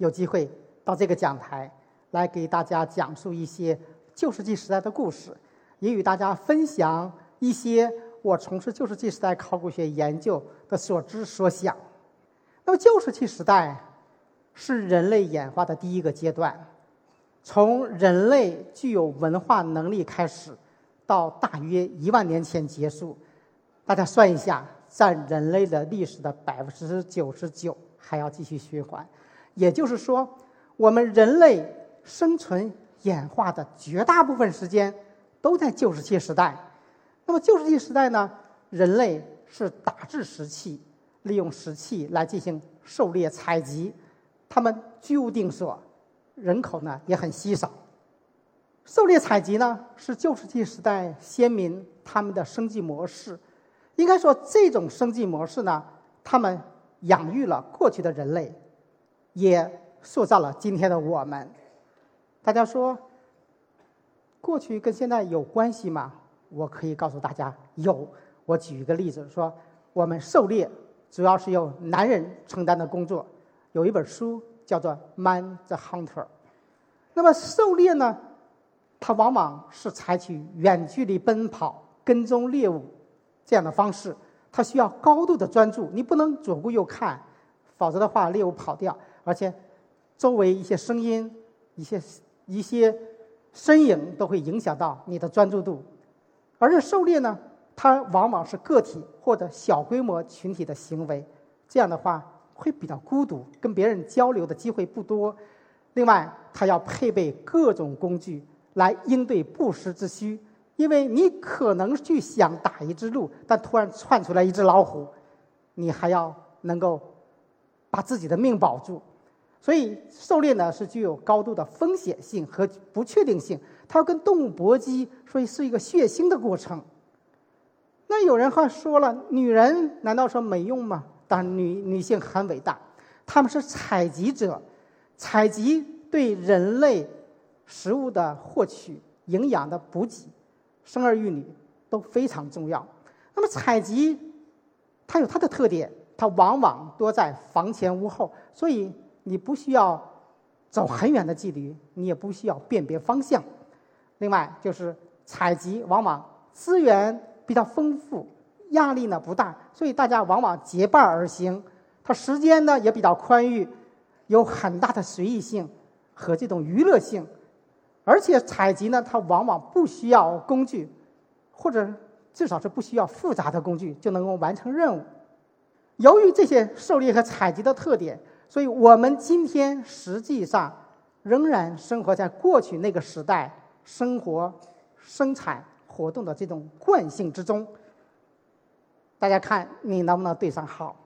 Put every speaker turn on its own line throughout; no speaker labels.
有机会到这个讲台来给大家讲述一些旧石器时代的故事，也与大家分享一些我从事旧石器时代考古学研究的所知所想。那么，旧石器时代是人类演化的第一个阶段，从人类具有文化能力开始，到大约一万年前结束。大家算一下，占人类的历史的百分之九十九还要继续循环。也就是说，我们人类生存演化的绝大部分时间都在旧石器时代。那么，旧石器时代呢？人类是打制石器，利用石器来进行狩猎采集，他们居无定所，人口呢也很稀少。狩猎采集呢是旧石器时代先民他们的生计模式。应该说，这种生计模式呢，他们养育了过去的人类。也塑造了今天的我们。大家说，过去跟现在有关系吗？我可以告诉大家，有。我举一个例子，说我们狩猎主要是由男人承担的工作。有一本书叫做《Man the Hunter》。那么狩猎呢，它往往是采取远距离奔跑、跟踪猎物这样的方式，它需要高度的专注，你不能左顾右看，否则的话猎物跑掉。而且，周围一些声音、一些一些身影都会影响到你的专注度。而且狩猎呢，它往往是个体或者小规模群体的行为，这样的话会比较孤独，跟别人交流的机会不多。另外，它要配备各种工具来应对不时之需，因为你可能去想打一只鹿，但突然窜出来一只老虎，你还要能够把自己的命保住。所以，狩猎呢是具有高度的风险性和不确定性，它要跟动物搏击，所以是一个血腥的过程。那有人还说了，女人难道说没用吗？当然，女女性很伟大，她们是采集者，采集对人类食物的获取、营养的补给、生儿育女都非常重要。那么，采集它有它的特点，它往往多在房前屋后，所以。你不需要走很远的距离，你也不需要辨别方向。另外，就是采集往往资源比较丰富，压力呢不大，所以大家往往结伴而行。它时间呢也比较宽裕，有很大的随意性和这种娱乐性。而且采集呢，它往往不需要工具，或者至少是不需要复杂的工具就能够完成任务。由于这些狩猎和采集的特点。所以我们今天实际上仍然生活在过去那个时代生活、生产活动的这种惯性之中。大家看，你能不能对上号？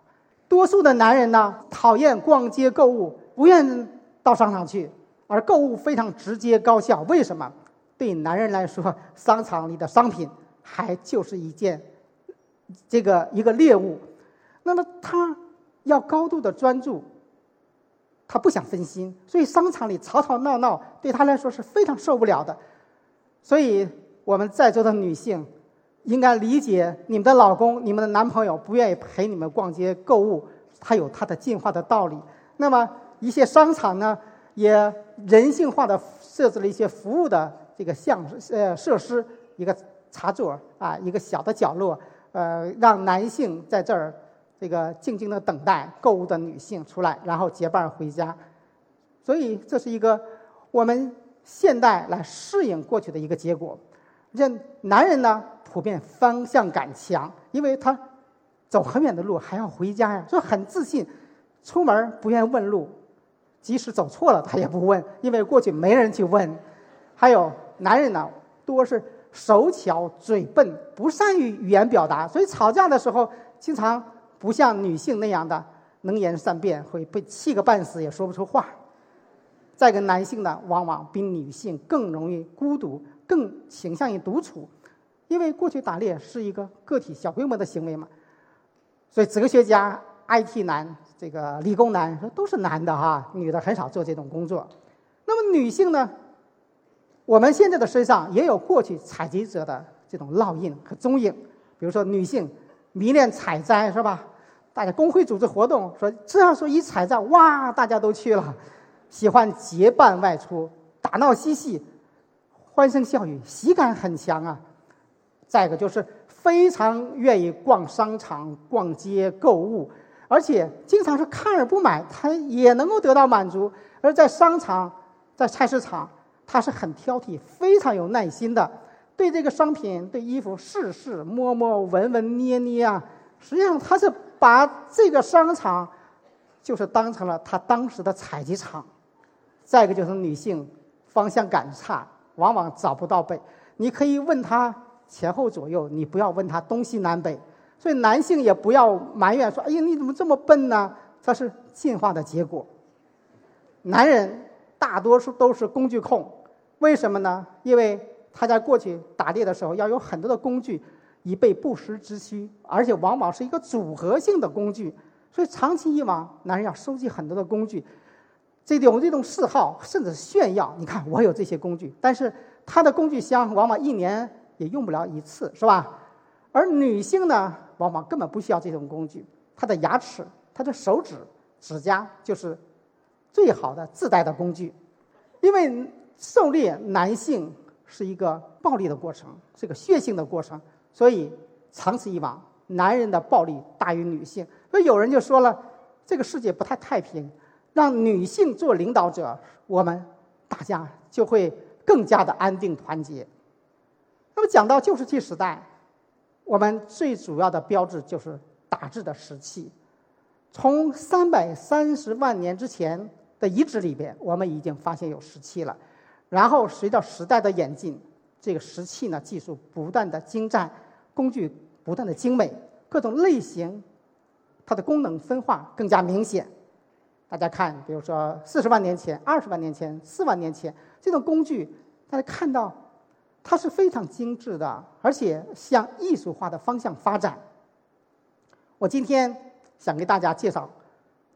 多数的男人呢，讨厌逛街购物，不愿到商场去，而购物非常直接高效。为什么？对男人来说，商场里的商品还就是一件这个一个猎物。那么他要高度的专注。他不想分心，所以商场里吵吵闹闹对他来说是非常受不了的。所以我们在座的女性应该理解你们的老公、你们的男朋友不愿意陪你们逛街购物，他有他的进化的道理。那么一些商场呢，也人性化的设置了一些服务的这个项呃设施，一个茶座啊，一个小的角落，呃，让男性在这儿。这个静静的等待购物的女性出来，然后结伴回家，所以这是一个我们现代来适应过去的一个结果。这男人呢，普遍方向感强，因为他走很远的路还要回家呀，所以很自信。出门不愿问路，即使走错了他也不问，因为过去没人去问。还有男人呢，多是手巧嘴笨，不善于语言表达，所以吵架的时候经常。不像女性那样的能言善辩，会被气个半死也说不出话。再一个，男性呢，往往比女性更容易孤独，更倾向于独处，因为过去打猎是一个个体小规模的行为嘛。所以，哲学家、IT 男、这个理工男都是男的哈，女的很少做这种工作。那么，女性呢？我们现在的身上也有过去采集者的这种烙印和踪影，比如说女性迷恋采摘，是吧？大家工会组织活动，说这样说一采摘，哇，大家都去了。喜欢结伴外出，打闹嬉戏，欢声笑语，喜感很强啊。再一个就是非常愿意逛商场、逛街购物，而且经常是看而不买，他也能够得到满足。而在商场、在菜市场，他是很挑剔、非常有耐心的，对这个商品、对衣服试试摸摸、闻闻捏捏啊。实际上，他是把这个商场就是当成了他当时的采集场。再一个就是女性方向感差，往往找不到北。你可以问他前后左右，你不要问他东西南北。所以男性也不要埋怨说：“哎呀，你怎么这么笨呢？”这是进化的结果。男人大多数都是工具控，为什么呢？因为他在过去打猎的时候要有很多的工具以备不时之需，而且往往是一个组合性的工具。所以长期以往，男人要收集很多的工具。这种这种嗜好，甚至炫耀，你看我有这些工具，但是他的工具箱往往一年也用不了一次，是吧？而女性呢，往往根本不需要这种工具，她的牙齿、她的手指、指甲就是最好的自带的工具，因为狩猎男性是一个暴力的过程，是个血性的过程，所以长此以往，男人的暴力大于女性，所以有人就说了，这个世界不太太平。让女性做领导者，我们大家就会更加的安定团结。那么讲到旧石器时代，我们最主要的标志就是打制的石器。从三百三十万年之前的遗址里边，我们已经发现有石器了。然后随着时代的演进，这个石器呢技术不断的精湛，工具不断的精美，各种类型它的功能分化更加明显。大家看，比如说四十万年前、二十万年前、四万年前，这种工具，大家看到它是非常精致的，而且向艺术化的方向发展。我今天想给大家介绍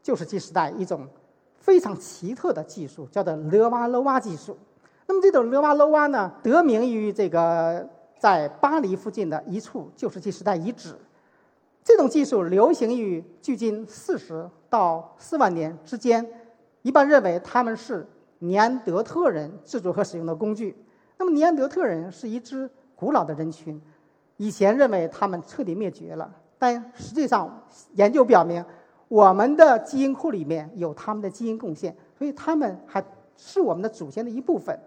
旧石器时代一种非常奇特的技术，叫做勒瓦勒瓦技术。那么这种勒瓦勒瓦呢，得名于这个在巴黎附近的一处旧石器时代遗址。这种技术流行于距今四十到四万年之间，一般认为他们是尼安德特人制作和使用的工具。那么，尼安德特人是一支古老的人群，以前认为他们彻底灭绝了，但实际上研究表明，我们的基因库里面有他们的基因贡献，所以他们还是我们的祖先的一部分。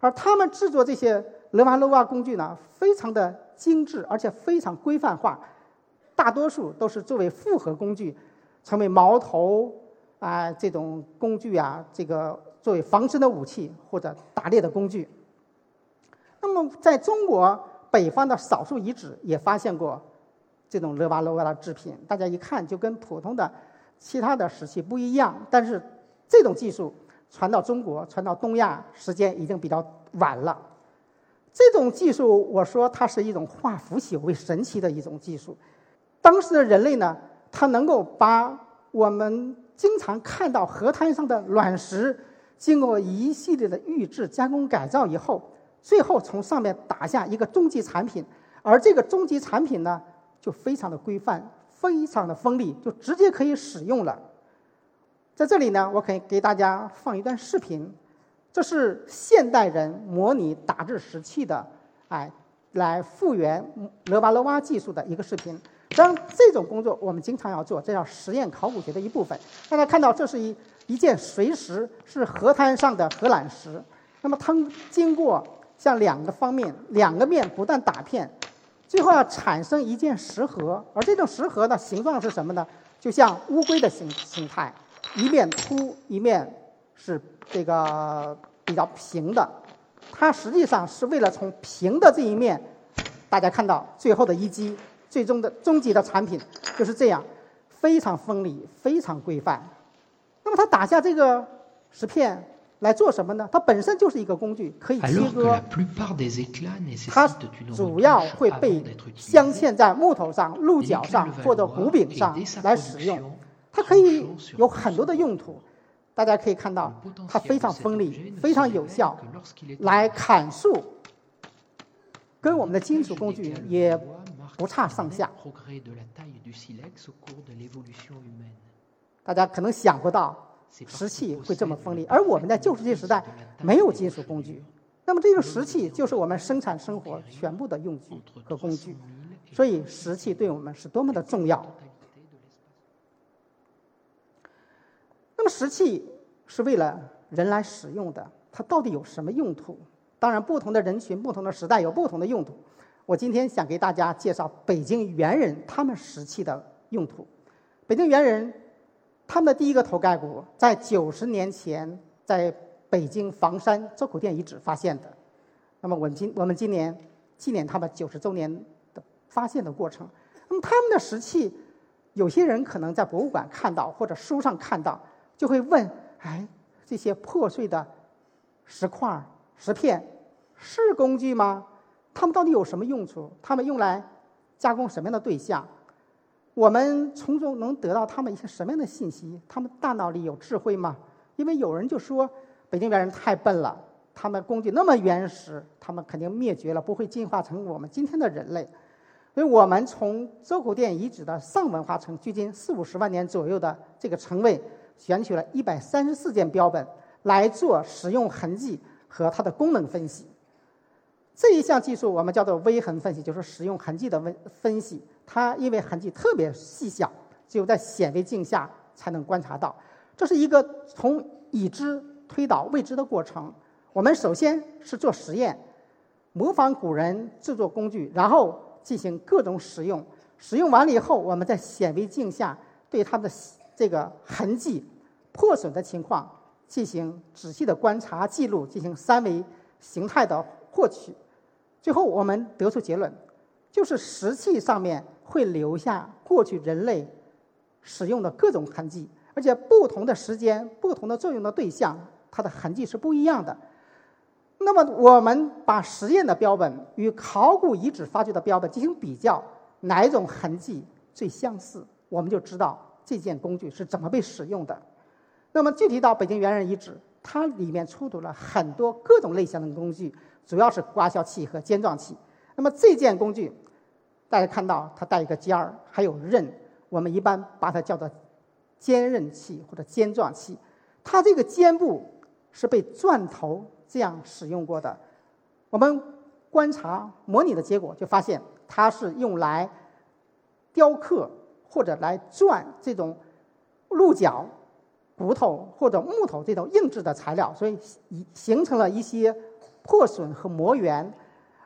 而他们制作这些勒瓦勒瓦工具呢，非常的精致，而且非常规范化。大多数都是作为复合工具，成为矛头啊这种工具啊，这个作为防身的武器或者打猎的工具。那么，在中国北方的少数遗址也发现过这种勒瓦勒瓦的制品，大家一看就跟普通的其他的石器不一样。但是这种技术传到中国、传到东亚时间已经比较晚了。这种技术，我说它是一种化腐朽为神奇的一种技术。当时的人类呢，他能够把我们经常看到河滩上的卵石，经过一系列的预制加工改造以后，最后从上面打下一个终极产品，而这个终极产品呢，就非常的规范，非常的锋利，就直接可以使用了。在这里呢，我可以给大家放一段视频，这是现代人模拟打制石器的，哎，来复原勒巴勒瓦技术的一个视频。当然这种工作我们经常要做，这叫实验考古学的一部分。大家看到，这是一一件随石，是河滩上的荷兰石。那么它经过向两个方面、两个面不断打片，最后要产生一件石盒。而这种石盒的形状是什么呢？就像乌龟的形形态，一面凸，一面是这个比较平的。它实际上是为了从平的这一面，大家看到最后的一击。最终的终极的产品就是这样，非常锋利，非常规范。那么它打下这个石片，来做什么呢？它本身就是一个工具，可以切割。它主要会被镶嵌在木头上、鹿角上或者骨柄上来使用。它可以有很多的用途。大家可以看到，它非常锋利，非常有效，来砍树，跟我们的金属工具也不差上下。大家可能想不到，石器会这么锋利，而我们在旧石器时代没有金属工具，那么这个石器就是我们生产生活全部的用具和工具，所以石器对我们是多么的重要。那么石器是为了人来使用的，它到底有什么用途？当然，不同的人群、不同的时代有不同的用途。我今天想给大家介绍北京猿人他们石器的用途。北京猿人他们的第一个头盖骨在九十年前在北京房山周口店遗址发现的。那么我们今我们今年纪念他们九十周年的发现的过程。那么他们的石器，有些人可能在博物馆看到或者书上看到。就会问：哎，这些破碎的石块、石片是工具吗？它们到底有什么用处？它们用来加工什么样的对象？我们从中能得到他们一些什么样的信息？他们大脑里有智慧吗？因为有人就说北京猿人太笨了，他们工具那么原始，他们肯定灭绝了，不会进化成我们今天的人类。所以我们从周口店遗址的上文化层，距今四五十万年左右的这个城位。选取了一百三十四件标本来做使用痕迹和它的功能分析。这一项技术我们叫做微痕分析，就是使用痕迹的分分析。它因为痕迹特别细小，只有在显微镜下才能观察到。这是一个从已知推导未知的过程。我们首先是做实验，模仿古人制作工具，然后进行各种使用。使用完了以后，我们在显微镜下对它的。这个痕迹破损的情况进行仔细的观察记录，进行三维形态的获取，最后我们得出结论，就是石器上面会留下过去人类使用的各种痕迹，而且不同的时间、不同的作用的对象，它的痕迹是不一样的。那么我们把实验的标本与考古遗址发掘的标本进行比较，哪一种痕迹最相似，我们就知道。这件工具是怎么被使用的？那么具体到北京猿人遗址，它里面出土了很多各种类型的工具，主要是刮削器和尖状器。那么这件工具，大家看到它带一个尖儿，还有刃，我们一般把它叫做尖刃器或者尖状器。它这个尖部是被钻头这样使用过的。我们观察模拟的结果就发现，它是用来雕刻。或者来钻这种鹿角、骨头或者木头这种硬质的材料，所以形成了一些破损和磨圆。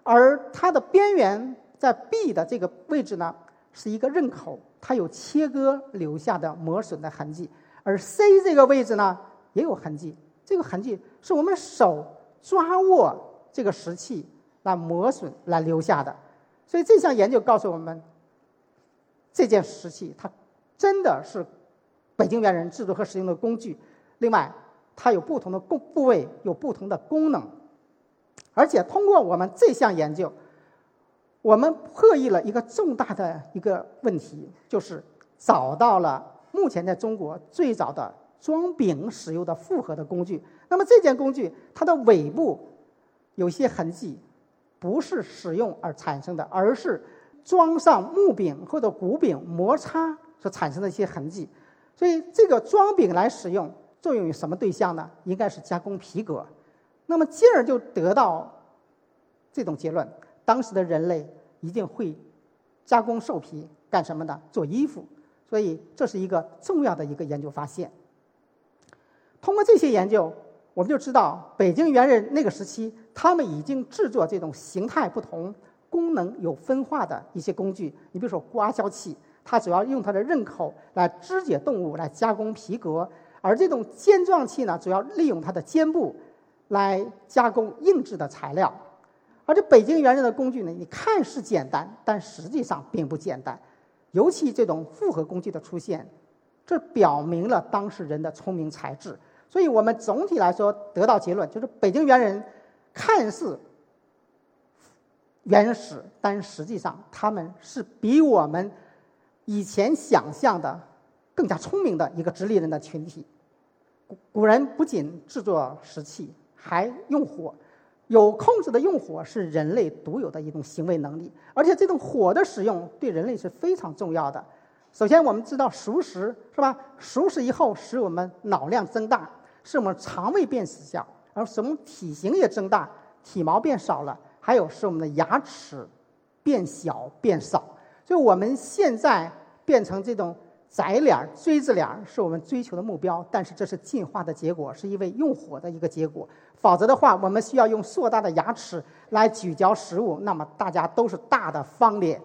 而它的边缘在 B 的这个位置呢，是一个刃口，它有切割留下的磨损的痕迹。而 C 这个位置呢，也有痕迹，这个痕迹是我们手抓握这个石器来磨损来留下的。所以这项研究告诉我们。这件石器，它真的是北京猿人制作和使用的工具。另外，它有不同的部部位，有不同的功能。而且，通过我们这项研究，我们破译了一个重大的一个问题，就是找到了目前在中国最早的装柄使用的复合的工具。那么，这件工具它的尾部有些痕迹，不是使用而产生的，而是。装上木柄或者骨柄摩擦所产生的一些痕迹，所以这个装柄来使用作用于什么对象呢？应该是加工皮革。那么进而就得到这种结论：当时的人类一定会加工兽皮干什么呢？做衣服。所以这是一个重要的一个研究发现。通过这些研究，我们就知道北京猿人那个时期，他们已经制作这种形态不同。功能有分化的一些工具，你比如说刮削器，它主要用它的刃口来肢解动物，来加工皮革；而这种尖状器呢，主要利用它的尖部来加工硬质的材料。而这北京猿人的工具呢，你看是简单，但实际上并不简单。尤其这种复合工具的出现，这表明了当时人的聪明才智。所以我们总体来说得到结论，就是北京猿人看似原始，但实际上他们是比我们以前想象的更加聪明的一个直立人的群体。古古人不仅制作石器，还用火。有控制的用火是人类独有的一种行为能力，而且这种火的使用对人类是非常重要的。首先，我们知道熟食是吧？熟食以后使我们脑量增大，使我们肠胃变小，而使我们体型也增大，体毛变少了，还有使我们的牙齿变小变少。所以我们现在变成这种。窄脸、锥子脸是我们追求的目标，但是这是进化的结果，是因为用火的一个结果。否则的话，我们需要用硕大的牙齿来咀嚼食物，那么大家都是大的方脸。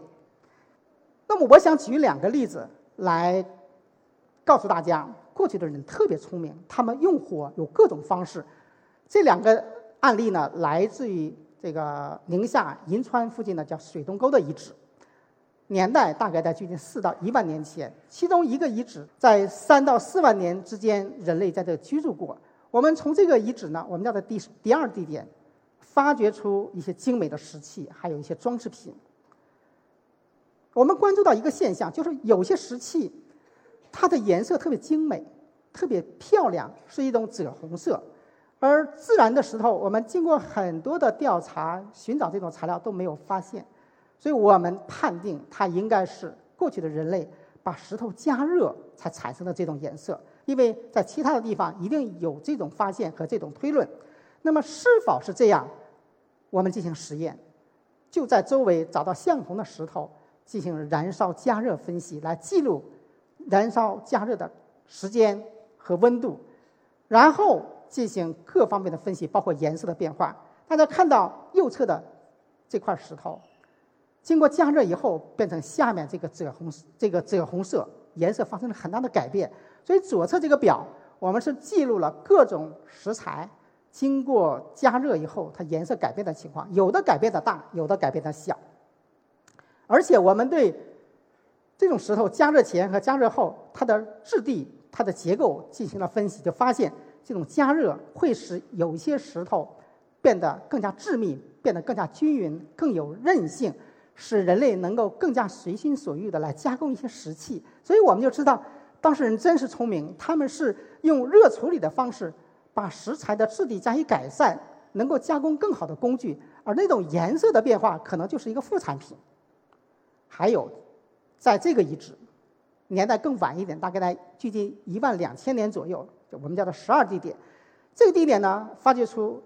那么，我想举两个例子来告诉大家，过去的人特别聪明，他们用火有各种方式。这两个案例呢，来自于这个宁夏银川附近的叫水洞沟的遗址。年代大概在距今四到一万年前，其中一个遗址在三到四万年之间，人类在这居住过。我们从这个遗址呢，我们叫的第第二地点，发掘出一些精美的石器，还有一些装饰品。我们关注到一个现象，就是有些石器，它的颜色特别精美，特别漂亮，是一种赭红色。而自然的石头，我们经过很多的调查寻找这种材料都没有发现。所以我们判定它应该是过去的人类把石头加热才产生的这种颜色，因为在其他的地方一定有这种发现和这种推论。那么是否是这样？我们进行实验，就在周围找到相同的石头进行燃烧加热分析，来记录燃烧加热的时间和温度，然后进行各方面的分析，包括颜色的变化。大家看到右侧的这块石头。经过加热以后，变成下面这个赭红这个赭红色颜色发生了很大的改变。所以左侧这个表，我们是记录了各种石材经过加热以后它颜色改变的情况，有的改变的大，有的改变的小。而且我们对这种石头加热前和加热后它的质地、它的结构进行了分析，就发现这种加热会使有些石头变得更加致密，变得更加均匀，更有韧性。使人类能够更加随心所欲的来加工一些石器，所以我们就知道当事人真是聪明，他们是用热处理的方式把石材的质地加以改善，能够加工更好的工具，而那种颜色的变化可能就是一个副产品。还有，在这个遗址，年代更晚一点，大概在距今一万两千年左右，我们叫做十二地点，这个地点呢发掘出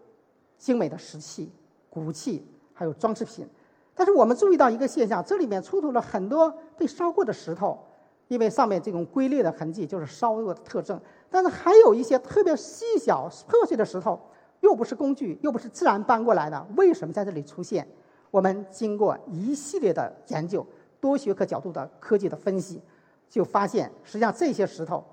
精美的石器、骨器，还有装饰品。但是我们注意到一个现象，这里面出土了很多被烧过的石头，因为上面这种龟裂的痕迹就是烧过的特征。但是还有一些特别细小破碎的石头，又不是工具，又不是自然搬过来的，为什么在这里出现？我们经过一系列的研究，多学科角度的科技的分析，就发现实际上这些石头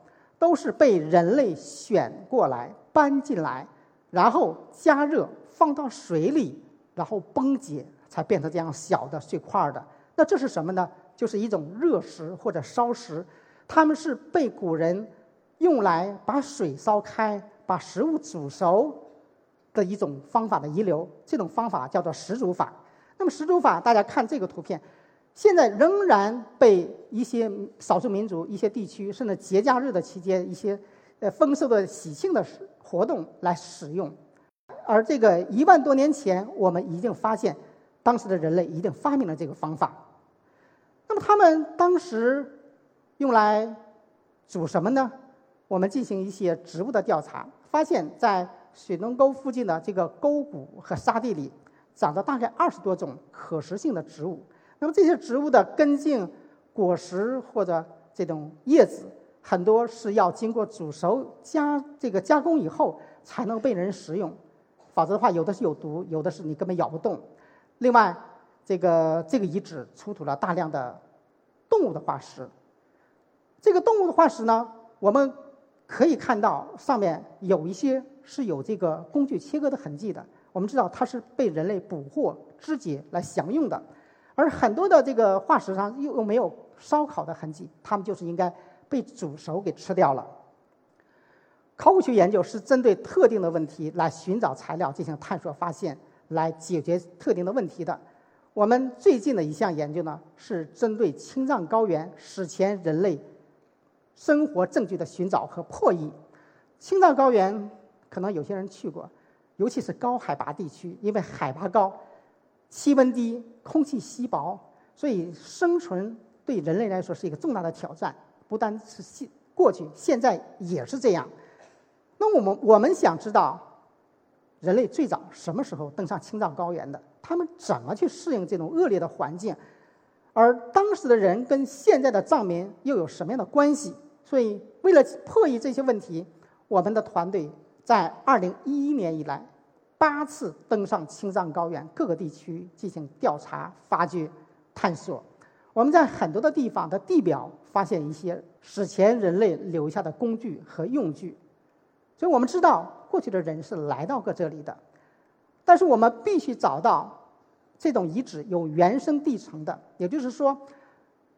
都是被人类选过来搬进来，然后加热放到水里，然后崩解。才变成这样小的碎块的，那这是什么呢？就是一种热石或者烧石，它们是被古人用来把水烧开、把食物煮熟的一种方法的遗留。这种方法叫做石煮法。那么石煮法，大家看这个图片，现在仍然被一些少数民族、一些地区，甚至节假日的期间，一些呃丰收的喜庆的活动来使用。而这个一万多年前，我们已经发现。当时的人类一定发明了这个方法。那么他们当时用来煮什么呢？我们进行一些植物的调查，发现，在水洞沟附近的这个沟谷和沙地里，长着大概二十多种可食性的植物。那么这些植物的根茎、果实或者这种叶子，很多是要经过煮熟、加这个加工以后才能被人食用，否则的话，有的是有毒，有的是你根本咬不动。另外，这个这个遗址出土了大量的动物的化石。这个动物的化石呢，我们可以看到上面有一些是有这个工具切割的痕迹的。我们知道它是被人类捕获、肢解来享用的，而很多的这个化石上又又没有烧烤的痕迹，它们就是应该被煮熟给吃掉了。考古学研究是针对特定的问题来寻找材料进行探索发现，来解决特定的问题的。我们最近的一项研究呢，是针对青藏高原史前人类生活证据的寻找和破译。青藏高原可能有些人去过，尤其是高海拔地区，因为海拔高、气温低、空气稀薄，所以生存对人类来说是一个重大的挑战。不单是现过去，现在也是这样。那我们我们想知道，人类最早什么时候登上青藏高原的？他们怎么去适应这种恶劣的环境？而当时的人跟现在的藏民又有什么样的关系？所以，为了破译这些问题，我们的团队在2011年以来八次登上青藏高原各个地区进行调查、发掘、探索。我们在很多的地方的地表发现一些史前人类留下的工具和用具。所以我们知道，过去的人是来到过这里的，但是我们必须找到这种遗址有原生地层的，也就是说，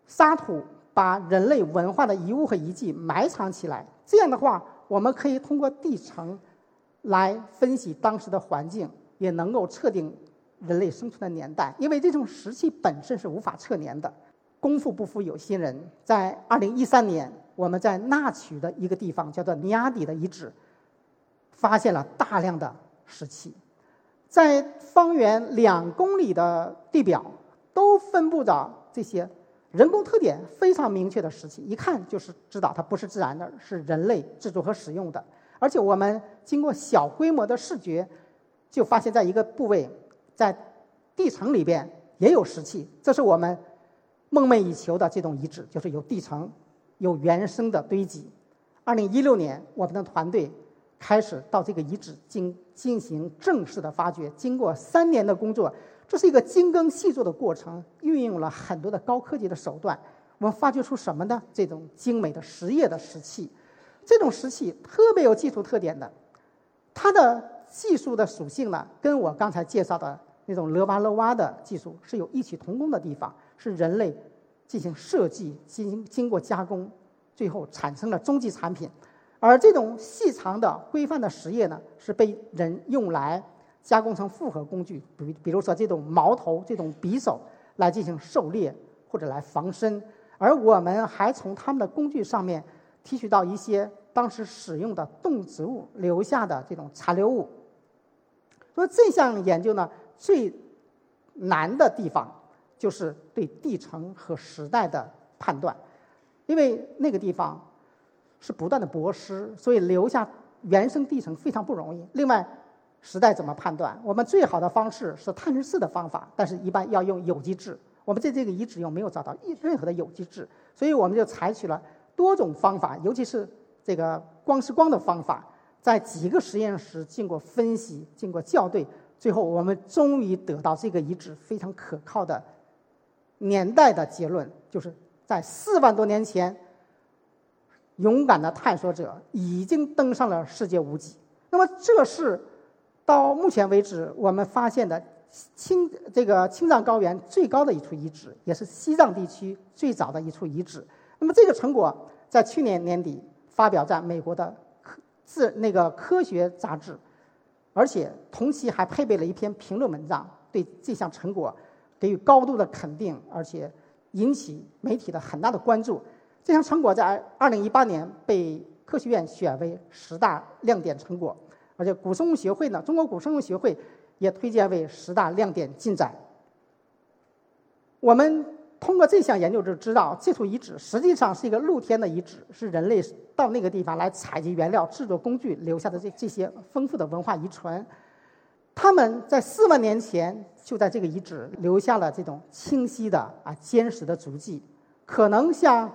沙土把人类文化的遗物和遗迹埋藏起来。这样的话，我们可以通过地层来分析当时的环境，也能够测定人类生存的年代。因为这种石器本身是无法测年的。功夫不负有心人，在2013年，我们在纳曲的一个地方叫做尼亚底的遗址。发现了大量的石器，在方圆两公里的地表都分布着这些人工特点非常明确的石器，一看就是知道它不是自然的，是人类制作和使用的。而且我们经过小规模的视觉，就发现在一个部位，在地层里边也有石器，这是我们梦寐以求的这种遗址，就是有地层、有原生的堆积。二零一六年，我们的团队。开始到这个遗址进进行正式的发掘，经过三年的工作，这是一个精耕细作的过程，运用了很多的高科技的手段。我们发掘出什么呢？这种精美的实叶的石器，这种石器特别有技术特点的，它的技术的属性呢，跟我刚才介绍的那种勒挖勒挖的技术是有异曲同工的地方，是人类进行设计、经经过加工，最后产生了终极产品。而这种细长的规范的石叶呢，是被人用来加工成复合工具，比比如说这种矛头、这种匕首，来进行狩猎或者来防身。而我们还从他们的工具上面提取到一些当时使用的动植物留下的这种残留物。所以这项研究呢，最难的地方就是对地层和时代的判断，因为那个地方。是不断的剥蚀，所以留下原生地层非常不容易。另外，时代怎么判断？我们最好的方式是碳十四的方法，但是一般要用有机质。我们在这个遗址又没有找到一任何的有机质，所以我们就采取了多种方法，尤其是这个光是光的方法，在几个实验室经过分析、经过校对，最后我们终于得到这个遗址非常可靠的年代的结论，就是在四万多年前。勇敢的探索者已经登上了世界屋脊。那么，这是到目前为止我们发现的青这个青藏高原最高的一处遗址，也是西藏地区最早的一处遗址。那么，这个成果在去年年底发表在美国的科自那个科学杂志，而且同期还配备了一篇评论文章，对这项成果给予高度的肯定，而且引起媒体的很大的关注。这项成果在2018年被科学院选为十大亮点成果，而且古生物学会呢，中国古生物学会也推荐为十大亮点进展。我们通过这项研究就知道，这处遗址实际上是一个露天的遗址，是人类到那个地方来采集原料、制作工具留下的这这些丰富的文化遗存。他们在四万年前就在这个遗址留下了这种清晰的啊坚实的足迹，可能像。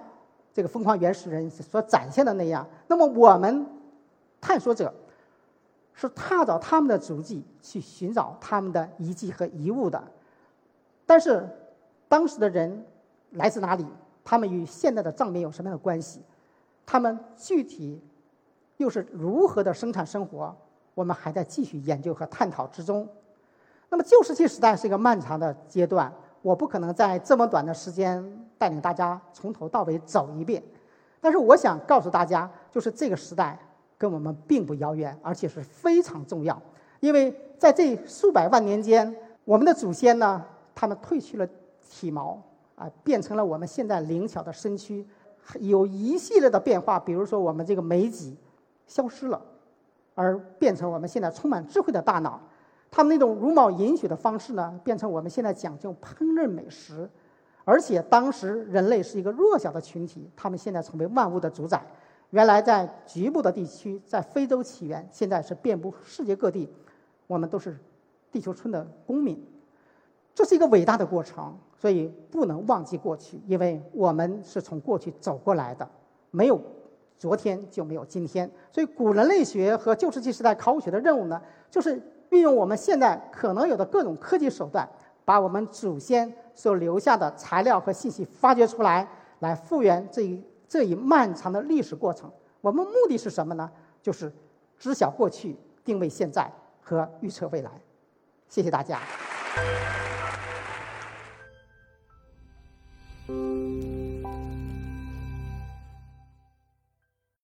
这个疯狂原始人所展现的那样，那么我们探索者是踏着他们的足迹去寻找他们的遗迹和遗物的。但是，当时的人来自哪里？他们与现在的藏民有什么样的关系？他们具体又是如何的生产生活？我们还在继续研究和探讨之中。那么，旧石器时代是一个漫长的阶段。我不可能在这么短的时间带领大家从头到尾走一遍，但是我想告诉大家，就是这个时代跟我们并不遥远，而且是非常重要。因为在这数百万年间，我们的祖先呢，他们褪去了体毛，啊，变成了我们现在灵巧的身躯，有一系列的变化。比如说，我们这个眉脊消失了，而变成我们现在充满智慧的大脑。他们那种茹毛饮血的方式呢，变成我们现在讲究烹饪美食。而且当时人类是一个弱小的群体，他们现在成为万物的主宰。原来在局部的地区，在非洲起源，现在是遍布世界各地。我们都是地球村的公民，这是一个伟大的过程，所以不能忘记过去，因为我们是从过去走过来的，没有昨天就没有今天。所以古人类学和旧石器时代考古学的任务呢，就是运用我们现在可能有的各种科技手段，把我们祖先。所留下的材料和信息发掘出来，来复原这一这一漫长的历史过程。我们目的是什么呢？就是知晓过去、定位现在和预测未来。谢谢大家。